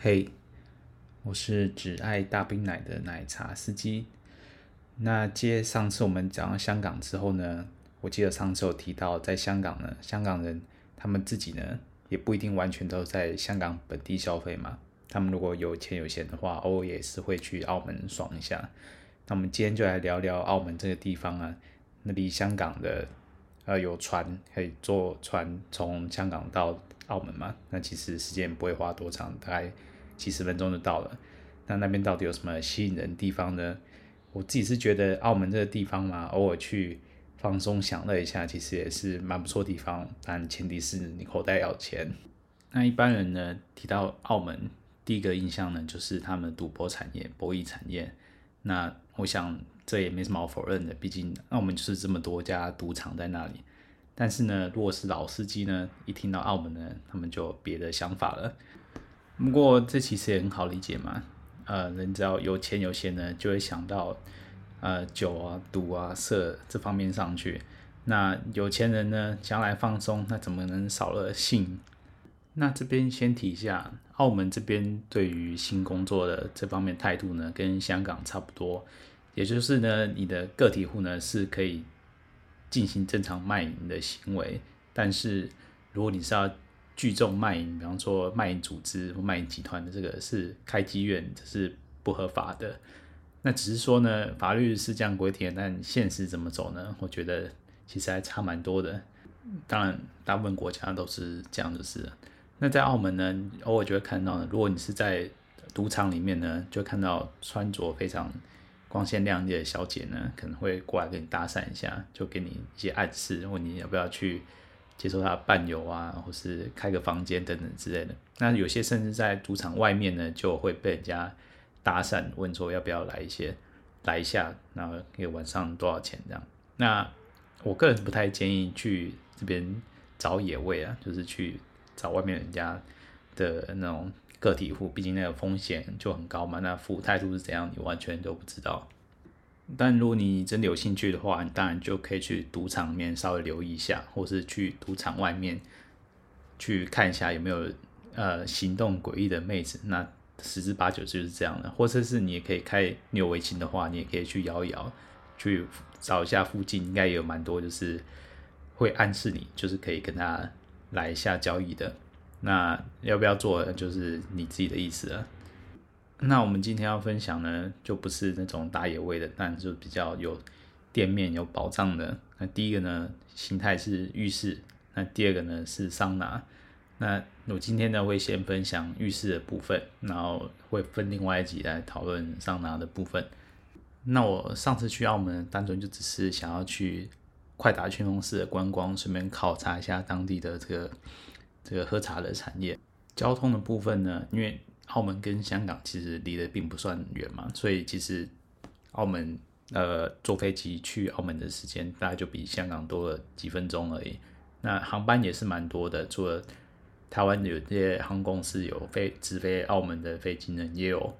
嘿我是只爱大冰奶的奶茶司机。那接上次我们讲到香港之后呢，我记得上次有提到，在香港呢，香港人他们自己呢，也不一定完全都在香港本地消费嘛。他们如果有钱有闲的话，偶尔也是会去澳门爽一下。那我们今天就来聊聊澳门这个地方啊，那离香港的呃有船可以坐船从香港到澳门嘛？那其实时间不会花多长，大概。几十分钟就到了，那那边到底有什么吸引人的地方呢？我自己是觉得澳门这个地方嘛，偶尔去放松享乐一下，其实也是蛮不错地方。但前提是你口袋要钱。那一般人呢，提到澳门，第一个印象呢就是他们赌博产业、博弈产业。那我想这也没什么好否认的，毕竟澳门就是这么多家赌场在那里。但是呢，如果是老司机呢，一听到澳门呢，他们就别的想法了。不过这其实也很好理解嘛，呃，人只要有钱有闲呢，就会想到，呃，酒啊、赌啊、色这方面上去。那有钱人呢，将来放松，那怎么能少了性？那这边先提一下，澳门这边对于性工作的这方面态度呢，跟香港差不多，也就是呢，你的个体户呢是可以进行正常卖淫的行为，但是如果你是要聚众卖淫，比方说卖淫组织或卖淫集团的这个是开妓院，这是不合法的。那只是说呢，法律是这样规定，但现实怎么走呢？我觉得其实还差蛮多的。当然，大部分国家都是这样子是。那在澳门呢，偶尔就会看到呢，如果你是在赌场里面呢，就看到穿着非常光鲜亮丽的小姐呢，可能会过来跟你搭讪一下，就给你一些暗示，问你要不要去。接受他伴游啊，或是开个房间等等之类的。那有些甚至在赌场外面呢，就会被人家搭讪，问说要不要来一些，来一下，然后一个晚上多少钱这样。那我个人不太建议去这边找野味啊，就是去找外面人家的那种个体户，毕竟那个风险就很高嘛。那服务态度是怎样，你完全都不知道。但如果你真的有兴趣的话，你当然就可以去赌场里面稍微留意一下，或是去赌场外面去看一下有没有呃行动诡异的妹子。那十之八九就是这样的。或者是你也可以开，你有围巾的话，你也可以去摇一摇，去找一下附近，应该也有蛮多就是会暗示你，就是可以跟他来一下交易的。那要不要做，就是你自己的意思了。那我们今天要分享呢，就不是那种打野味的，但就比较有店面有保障的。那第一个呢，形态是浴室，那第二个呢是桑拿。那我今天呢会先分享浴室的部分，然后会分另外一集来讨论桑拿的部分。那我上次去澳门，单纯就只是想要去快打旋风式的观光，顺便考察一下当地的这个这个喝茶的产业。交通的部分呢，因为澳门跟香港其实离得并不算远嘛，所以其实澳门呃坐飞机去澳门的时间大概就比香港多了几分钟而已。那航班也是蛮多的，除了台湾有些航空公司有飞直飞澳门的飞机呢，也有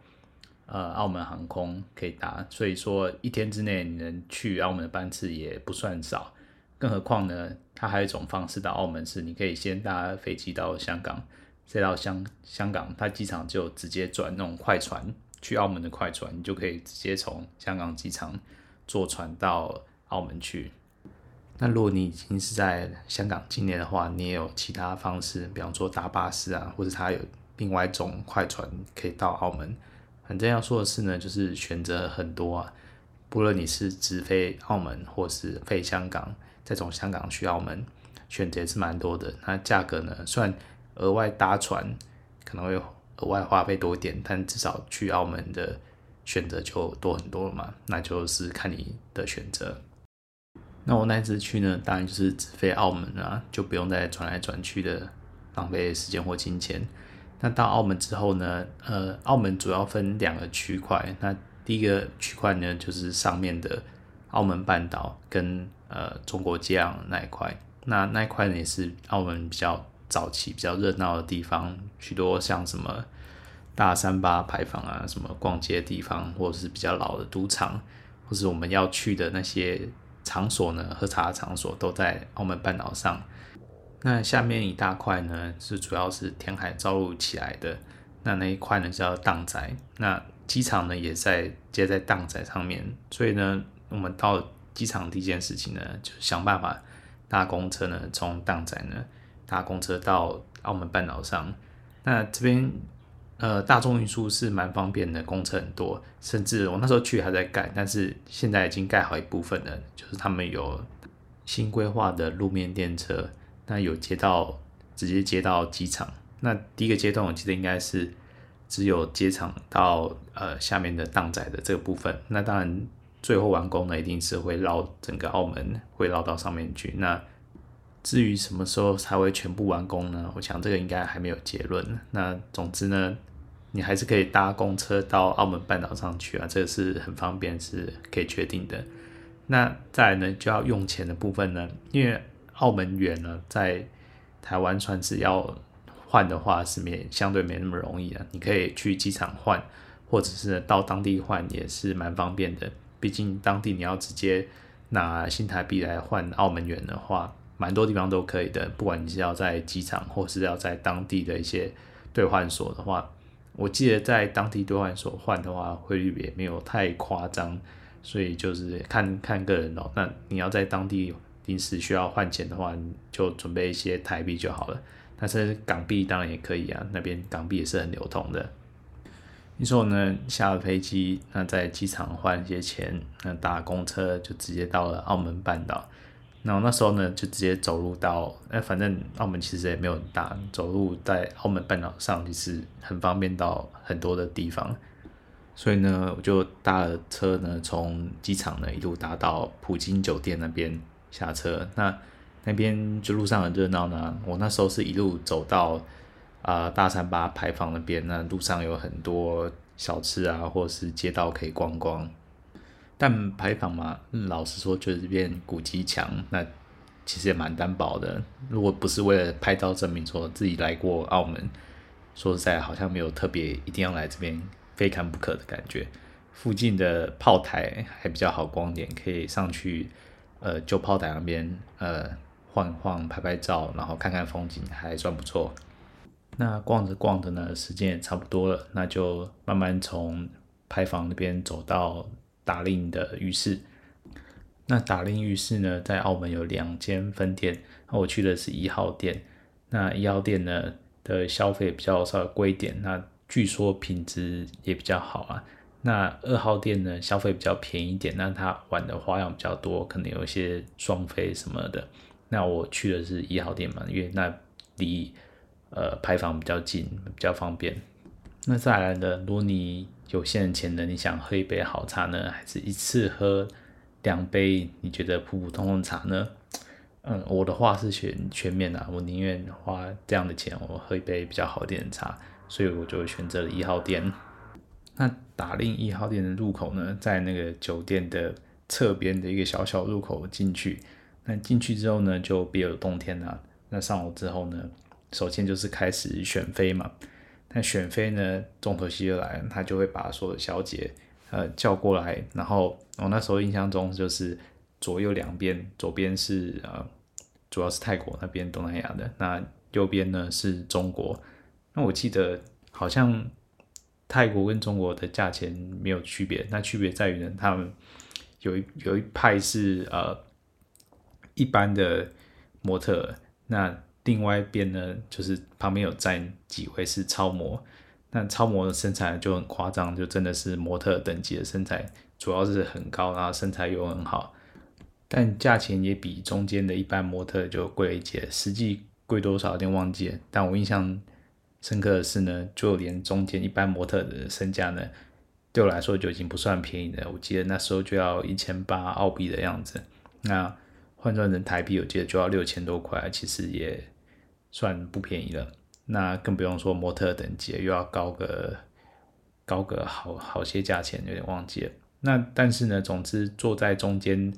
呃澳门航空可以搭，所以说一天之内你能去澳门的班次也不算少。更何况呢，它还有一种方式到澳门是你可以先搭飞机到香港。再到香香港，它机场就直接转那种快船去澳门的快船，你就可以直接从香港机场坐船到澳门去。那如果你已经是在香港境内的话，你也有其他方式，比方说搭巴士啊，或者它有另外一种快船可以到澳门。反正要说的是呢，就是选择很多啊，不论你是直飞澳门或是飞香港，再从香港去澳门，选择是蛮多的。那价格呢，算。额外搭船可能会额外花费多一点，但至少去澳门的选择就多很多了嘛，那就是看你的选择。那我那次去呢，当然就是直飞澳门啊，就不用再转来转去的浪费时间或金钱。那到澳门之后呢，呃，澳门主要分两个区块。那第一个区块呢，就是上面的澳门半岛跟呃中国接壤那一块。那那一块呢，也是澳门比较早期、比较热闹的地方，许多像什么大三巴牌坊啊，什么逛街的地方，或者是比较老的赌场，或是我们要去的那些场所呢，喝茶的场所都在澳门半岛上。那下面一大块呢，是主要是填海造陆起来的。那那一块呢叫当仔，那机场呢也在接在当仔上面。所以呢，我们到机场第一件事情呢，就想办法搭公车呢，从当仔呢搭公车到澳门半岛上。那这边呃大众运输是蛮方便的，公车很多，甚至我那时候去还在盖，但是现在已经盖好一部分了，就是他们有新规划的路面电车。那有接到，直接接到机场。那第一个阶段，我记得应该是只有机场到呃下面的当仔的这个部分。那当然，最后完工呢，一定是会绕整个澳门，会绕到上面去。那至于什么时候才会全部完工呢？我想这个应该还没有结论。那总之呢，你还是可以搭公车到澳门半岛上去啊，这个是很方便，是可以确定的。那再来呢，就要用钱的部分呢，因为澳门元呢，在台湾算是要换的话，是没相对没那么容易的。你可以去机场换，或者是到当地换，也是蛮方便的。毕竟当地你要直接拿新台币来换澳门元的话，蛮多地方都可以的。不管你是要在机场，或是要在当地的一些兑换所的话，我记得在当地兑换所换的话，汇率也没有太夸张，所以就是看看个人哦。那你要在当地。临时需要换钱的话，就准备一些台币就好了。但是港币当然也可以啊，那边港币也是很流通的。你说呢？下了飞机，那在机场换一些钱，那搭公车就直接到了澳门半岛。那我那时候呢，就直接走路到，哎，反正澳门其实也没有很大，走路在澳门半岛上其实很方便到很多的地方。所以呢，我就搭了车呢，从机场呢一路搭到葡京酒店那边。下车，那那边就路上很热闹呢。我那时候是一路走到啊、大三巴牌坊那边，那路上有很多小吃啊，或者是街道可以逛逛。但牌坊嘛，老实说就是这边古迹墙，那其实也蛮单薄的。如果不是为了拍照证明说自己来过澳门，说实在好像没有特别一定要来这边非看不可的感觉。附近的炮台还比较好逛点，可以上去。呃，就炮台那边，呃，晃晃、拍拍照，然后看看风景，还算不错。那逛着逛着呢，时间也差不多了，那就慢慢从牌坊那边走到达令的浴室。那达令浴室呢，在澳门有两间分店，那我去的是一号店。那一号店呢的消费比较稍微贵一点，那据说品质也比较好啊。那二号店呢，消费比较便宜一点，那它玩的花样比较多，可能有一些双飞什么的。那我去的是一号店嘛，因为那离呃牌坊比较近，比较方便。那再来呢，如果你有现钱呢，你想喝一杯好茶呢，还是一次喝两杯你觉得普普通通茶呢？嗯，我的话是选全面的，我宁愿花这样的钱，我喝一杯比较好一点的茶，所以我就选择了一号店。那打令一号店的入口呢，在那个酒店的侧边的一个小小入口进去。那进去之后呢，就别有洞天了。那上楼之后呢，首先就是开始选妃嘛。但选妃呢，重头戏就来了，他就会把所有小姐呃叫过来。然后我那时候印象中就是左右两边，左边是呃主要是泰国那边东南亚的，那右边呢是中国。那我记得好像。泰国跟中国的价钱没有区别，那区别在于呢，他们有一有一派是呃一般的模特，那另外一边呢，就是旁边有站几位是超模，那超模的身材就很夸张，就真的是模特等级的身材，主要是很高，然后身材又很好，但价钱也比中间的一般模特就贵一些，实际贵多少有点忘记了，但我印象。深刻的是呢，就连中间一般模特的身价呢，对我来说就已经不算便宜的。我记得那时候就要一千八澳币的样子，那换算成台币，我记得就要六千多块，其实也算不便宜了。那更不用说模特等级，又要高个高个好好些价钱，有点忘记了。那但是呢，总之坐在中间，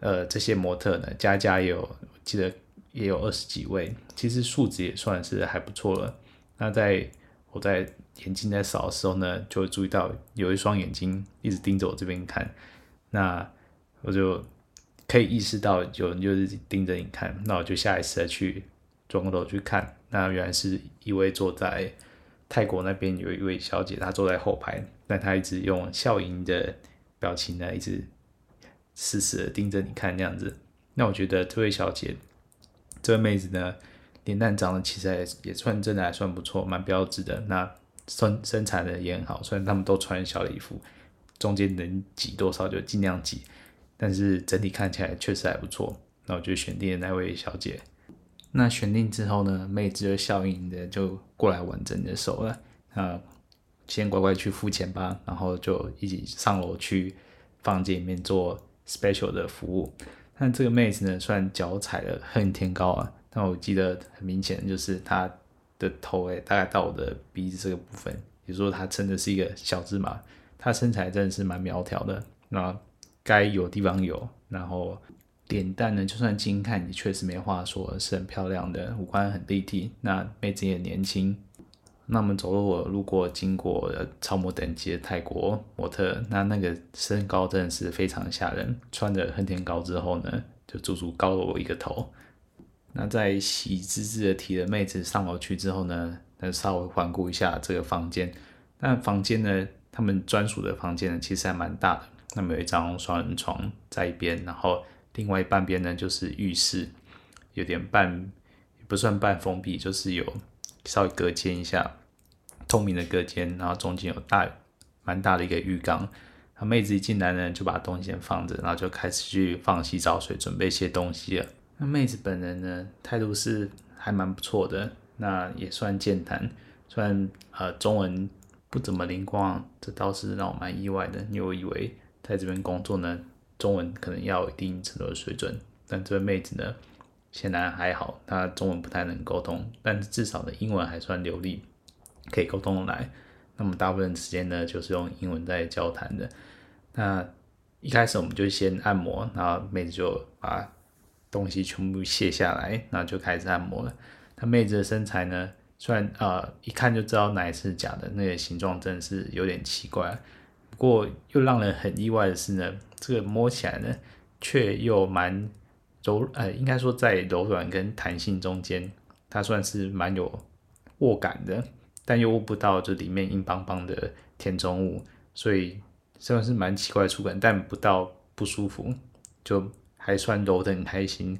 呃，这些模特呢，加加也有，记得也有二十几位，其实数值也算是还不错了。那在我在眼睛在扫的时候呢，就会注意到有一双眼睛一直盯着我这边看，那我就可以意识到有人就是盯着你看，那我就下意识的去转过头去看，那原来是一位坐在泰国那边有一位小姐，她坐在后排，但她一直用笑盈的表情呢，一直死死的盯着你看那样子。那我觉得这位小姐，这位妹子呢，脸蛋长得其实也也算真的还算不错，蛮标致的。那身身材呢也很好，虽然他们都穿小礼服，中间能挤多少就尽量挤，但是整体看起来确实还不错。那我就选定了那位小姐。那选定之后呢，妹子就笑盈盈的就过来挽着你的手了。那，先乖乖去付钱吧，然后就一起上楼去房间里面做 special 的服务。但这个妹子呢，虽然脚踩了恨天高啊。但我记得很明显，就是她的头诶，大概到我的鼻子这个部分，也就是说她真的是一个小芝麻，她身材真的是蛮苗条的，那该有地方有，然后脸蛋呢，就算近看也确实没话说，是很漂亮的，五官很立体，那妹子也年轻。那我们走路我路过经过超模等级的泰国模特，那那个身高真的是非常吓人，穿着恨天高之后呢，就足足高了我一个头。那在喜滋滋的提着妹子上楼去之后呢，那稍微环顾一下这个房间。那房间呢，他们专属的房间呢，其实还蛮大的。那么有一张双人床在一边，然后另外半边呢就是浴室，有点半也不算半封闭，就是有稍微隔间一下，透明的隔间，然后中间有大蛮大的一个浴缸。那妹子一进来呢，就把东西先放着，然后就开始去放洗澡水，准备一些东西了。那妹子本人呢，态度是还蛮不错的，那也算健谈，虽然呃中文不怎么灵光，这倒是让我蛮意外的，因为我以为在这边工作呢，中文可能要一定程度的水准，但这位妹子呢，显然还好，她中文不太能沟通，但至少的英文还算流利，可以沟通来。那么大部分时间呢，就是用英文在交谈的。那一开始我们就先按摩，然后妹子就把东西全部卸下来，然后就开始按摩了。她妹子的身材呢，虽然呃一看就知道哪是假的，那个形状真的是有点奇怪。不过又让人很意外的是呢，这个摸起来呢，却又蛮柔，呃，应该说在柔软跟弹性中间，它算是蛮有握感的，但又握不到就里面硬邦邦的填充物，所以算是蛮奇怪的触感，但不到不舒服就。还算揉得很开心，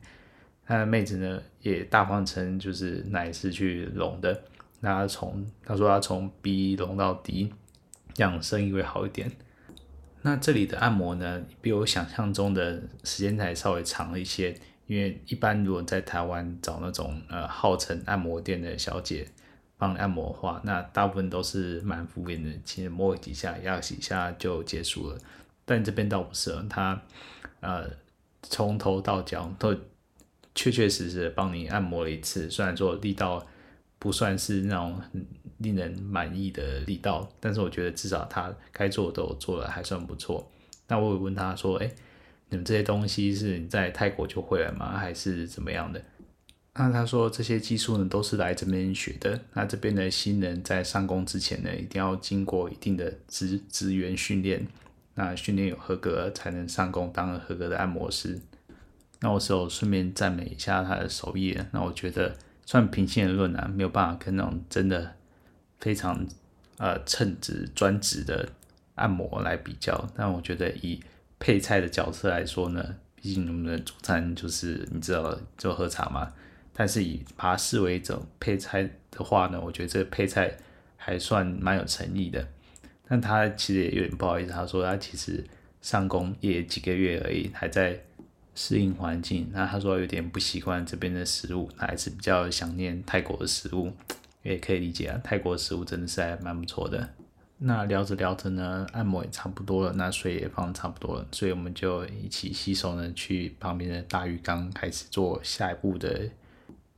那妹子呢也大方称就是奶是去隆的，那她从她说她从 B 隆到 D，这样生意会好一点。那这里的按摩呢，比我想象中的时间才稍微长了一些，因为一般如果在台湾找那种呃号称按摩店的小姐帮按摩的话，那大部分都是蛮敷衍的，其实摸几下压几下就结束了。但这边倒不是，他呃。从头到脚都确确实实帮你按摩了一次，虽然说力道不算是那种很令人满意的力道，但是我觉得至少他该做的都做了还算不错。那我有问他说：“哎，你们这些东西是你在泰国就会了吗？还是怎么样的？”那他说这些技术呢都是来这边学的。那这边的新人在上工之前呢，一定要经过一定的职职员训练。那训练有合格才能上工当合格的按摩师。那我是有顺便赞美一下他的手艺。那我觉得算平心而论啊，没有办法跟那种真的非常呃称职专职的按摩来比较。但我觉得以配菜的角色来说呢，毕竟我们的主餐就是你知道就喝茶嘛。但是以把它视为一种配菜的话呢，我觉得这个配菜还算蛮有诚意的。但他其实也有点不好意思，他说他其实上工也几个月而已，还在适应环境。那他说有点不习惯这边的食物，他还是比较想念泰国的食物，也可以理解啊。泰国的食物真的是还蛮不错的。那聊着聊着呢，按摩也差不多了，那水也放差不多了，所以我们就一起洗手呢，去旁边的大浴缸开始做下一步的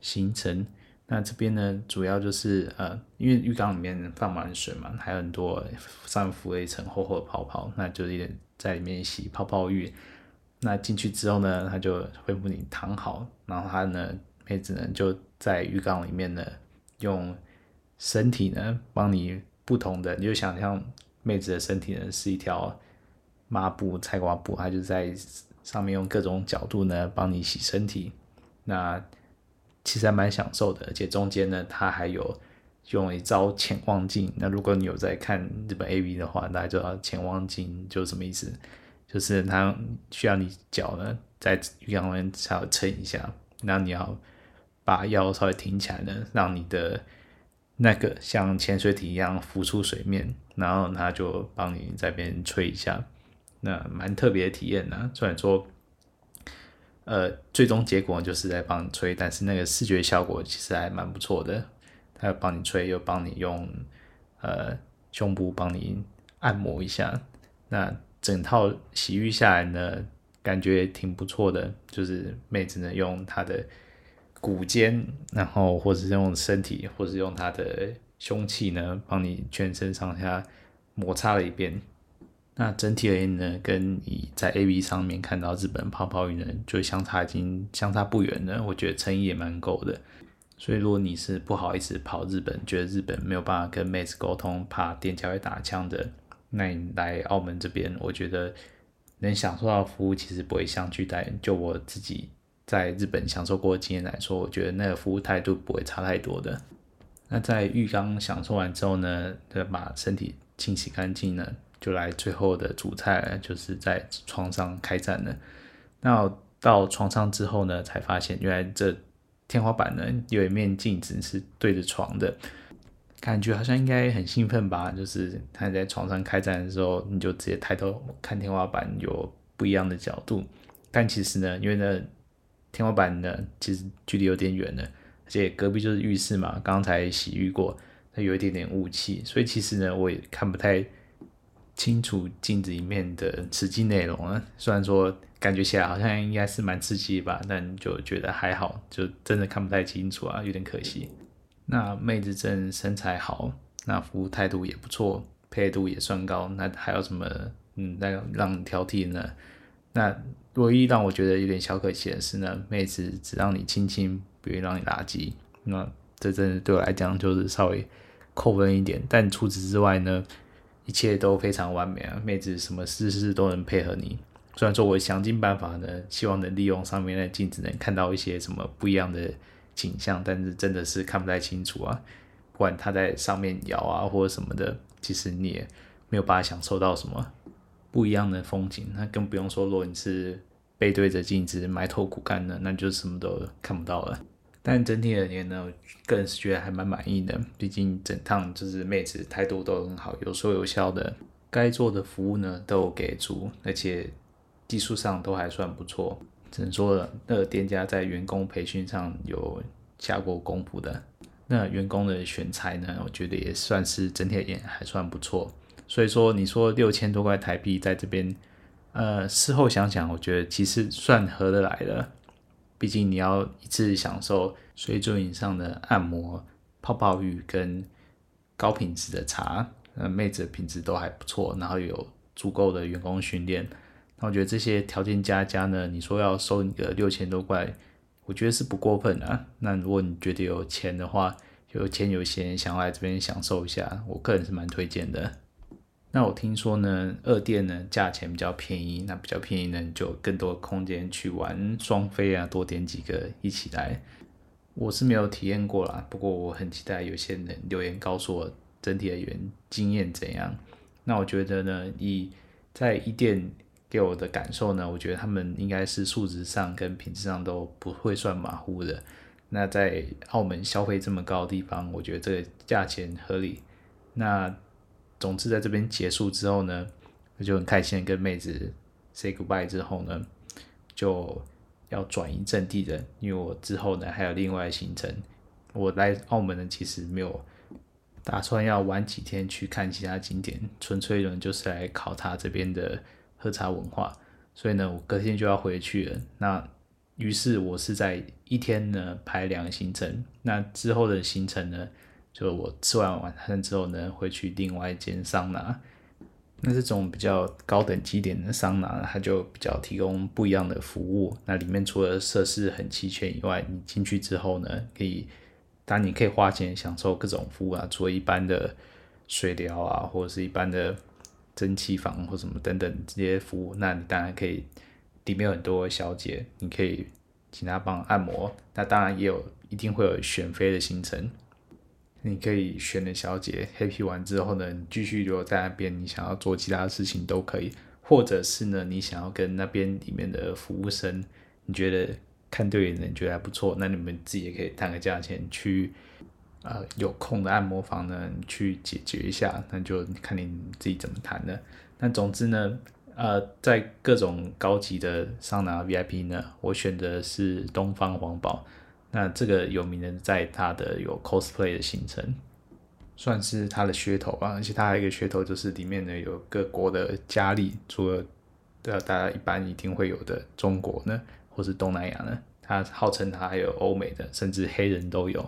行程。那这边呢，主要就是呃，因为浴缸里面放满水嘛，还有很多上浮了一层厚厚的泡泡，那就是一点在里面洗泡泡浴。那进去之后呢，他就吩咐你躺好，然后他呢，妹子呢就在浴缸里面呢，用身体呢帮你不同的，你就想象妹子的身体呢是一条抹布、菜瓜布，他就在。上面用各种角度呢帮你洗身体，那其实还蛮享受的，而且中间呢它还有用一招潜望镜。那如果你有在看日本 AV 的话，大家知道潜望镜就是什么意思？就是它需要你脚呢在浴缸里面稍微撑一下，然后你要把腰稍微挺起来呢，让你的那个像潜水艇一样浮出水面，然后它就帮你在边吹一下。那蛮特别的体验呢，虽然说，呃，最终结果就是在帮你吹，但是那个视觉效果其实还蛮不错的。他又帮你吹，又帮你用呃胸部帮你按摩一下。那整套洗浴下来呢，感觉挺不错的。就是妹子呢用她的骨尖，然后或者是用身体，或者是用她的凶器呢，帮你全身上下摩擦了一遍。那整体而言呢，跟你在 AV 上面看到日本泡泡浴呢，就相差已经相差不远了。我觉得诚意也蛮够的。所以如果你是不好意思跑日本，觉得日本没有办法跟妹子沟通，怕店家会打枪的，那你来澳门这边，我觉得能享受到服务其实不会相去太。就我自己在日本享受过的经验来说，我觉得那个服务态度不会差太多的。那在浴缸享受完之后呢，再把身体清洗干净呢。就来最后的主菜，就是在床上开战了。那到床上之后呢，才发现原来这天花板呢有一面镜子是对着床的，感觉好像应该很兴奋吧？就是他在床上开战的时候，你就直接抬头看天花板，有不一样的角度。但其实呢，因为呢天花板呢其实距离有点远了，而且隔壁就是浴室嘛，刚才洗浴过，它有一点点雾气，所以其实呢我也看不太。清楚镜子里面的实际内容啊，虽然说感觉起来好像应该是蛮刺激吧，但就觉得还好，就真的看不太清楚啊，有点可惜。那妹子真身材好，那服务态度也不错，配度也算高，那还有什么嗯，那让你挑剔呢？那唯一让我觉得有点小可惜的是呢，妹子只让你亲亲，不愿意让你拉鸡，那这真的对我来讲就是稍微扣分一点。但除此之外呢，一切都非常完美啊！妹子什么事事都能配合你。虽然说我想尽办法呢，希望能利用上面的镜子能看到一些什么不一样的景象，但是真的是看不太清楚啊。不管他在上面摇啊或者什么的，其实你也没有办法享受到什么不一样的风景。那更不用说，如果你是背对着镜子埋头苦干的，那就什么都看不到了。但整体而言呢，我个人是觉得还蛮满意的。毕竟整趟就是妹子态度都很好，有说有笑的，该做的服务呢都给足，而且技术上都还算不错。只能说那个店家在员工培训上有下过功夫的。那员工的选材呢，我觉得也算是整体也还算不错。所以说，你说六千多块台币在这边，呃，事后想想，我觉得其实算合得来的。毕竟你要一次享受水准以上的按摩、泡泡浴跟高品质的茶，呃，妹子品质都还不错，然后有足够的员工训练，那我觉得这些条件加加呢，你说要收你个六千多块，我觉得是不过分啊。那如果你觉得有钱的话，有钱有闲想要来这边享受一下，我个人是蛮推荐的。那我听说呢，二店呢价钱比较便宜，那比较便宜呢，你就更多空间去玩双飞啊，多点几个一起来。我是没有体验过啦，不过我很期待有些人留言告诉我整体的原经验怎样。那我觉得呢，以在一店给我的感受呢，我觉得他们应该是素质上跟品质上都不会算马虎的。那在澳门消费这么高的地方，我觉得这个价钱合理。那总之，在这边结束之后呢，我就很开心跟妹子 say goodbye 之后呢，就要转移阵地的，因为我之后呢还有另外行程。我来澳门呢，其实没有打算要玩几天去看其他景点，纯粹呢就是来考察这边的喝茶文化。所以呢，我隔天就要回去了。那于是我是在一天呢排两个行程，那之后的行程呢，就我吃完晚餐之后呢，会去另外一间桑拿。那这种比较高等级点的桑拿，它就比较提供不一样的服务。那里面除了设施很齐全以外，你进去之后呢，可以，当你可以花钱享受各种服务啊，除了一般的水疗啊，或者是一般的蒸汽房或什么等等这些服务，那你当然可以，里面有很多小姐，你可以请她帮按摩。那当然也有一定会有选妃的行程。你可以选的小姐 happy 完之后呢，你继续留在那边，你想要做其他的事情都可以，或者是呢，你想要跟那边里面的服务生，你觉得看对眼的人觉得还不错，那你们自己也可以谈个价钱去，呃，有空的按摩房呢去解决一下，那就看你自己怎么谈的。那总之呢，呃，在各种高级的桑拿 VIP 呢，我选的是东方皇堡。那这个有名的，在它的有 cosplay 的行程，算是它的噱头吧。而且它还有一个噱头，就是里面呢有各国的佳丽，除了呃大家一般一定会有的中国呢，或是东南亚呢，它号称它还有欧美的，甚至黑人都有。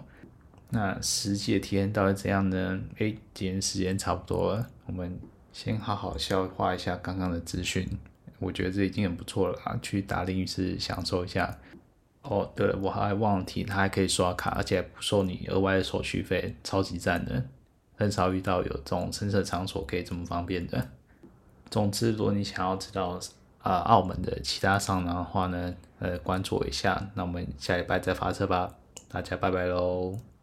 那实际的体验到底怎样呢？诶，今天时间差不多了，我们先好好消化一下刚刚的资讯。我觉得这已经很不错了啊，去大林浴室享受一下。哦，对了，我还忘了提，它还可以刷卡，而且还不收你额外的手续费，超级赞的。很少遇到有这种深色场所可以这么方便的。总之，如果你想要知道啊、澳门的其他桑拿的话呢，呃，关注我一下。那我们下礼拜再发车吧，大家拜拜喽。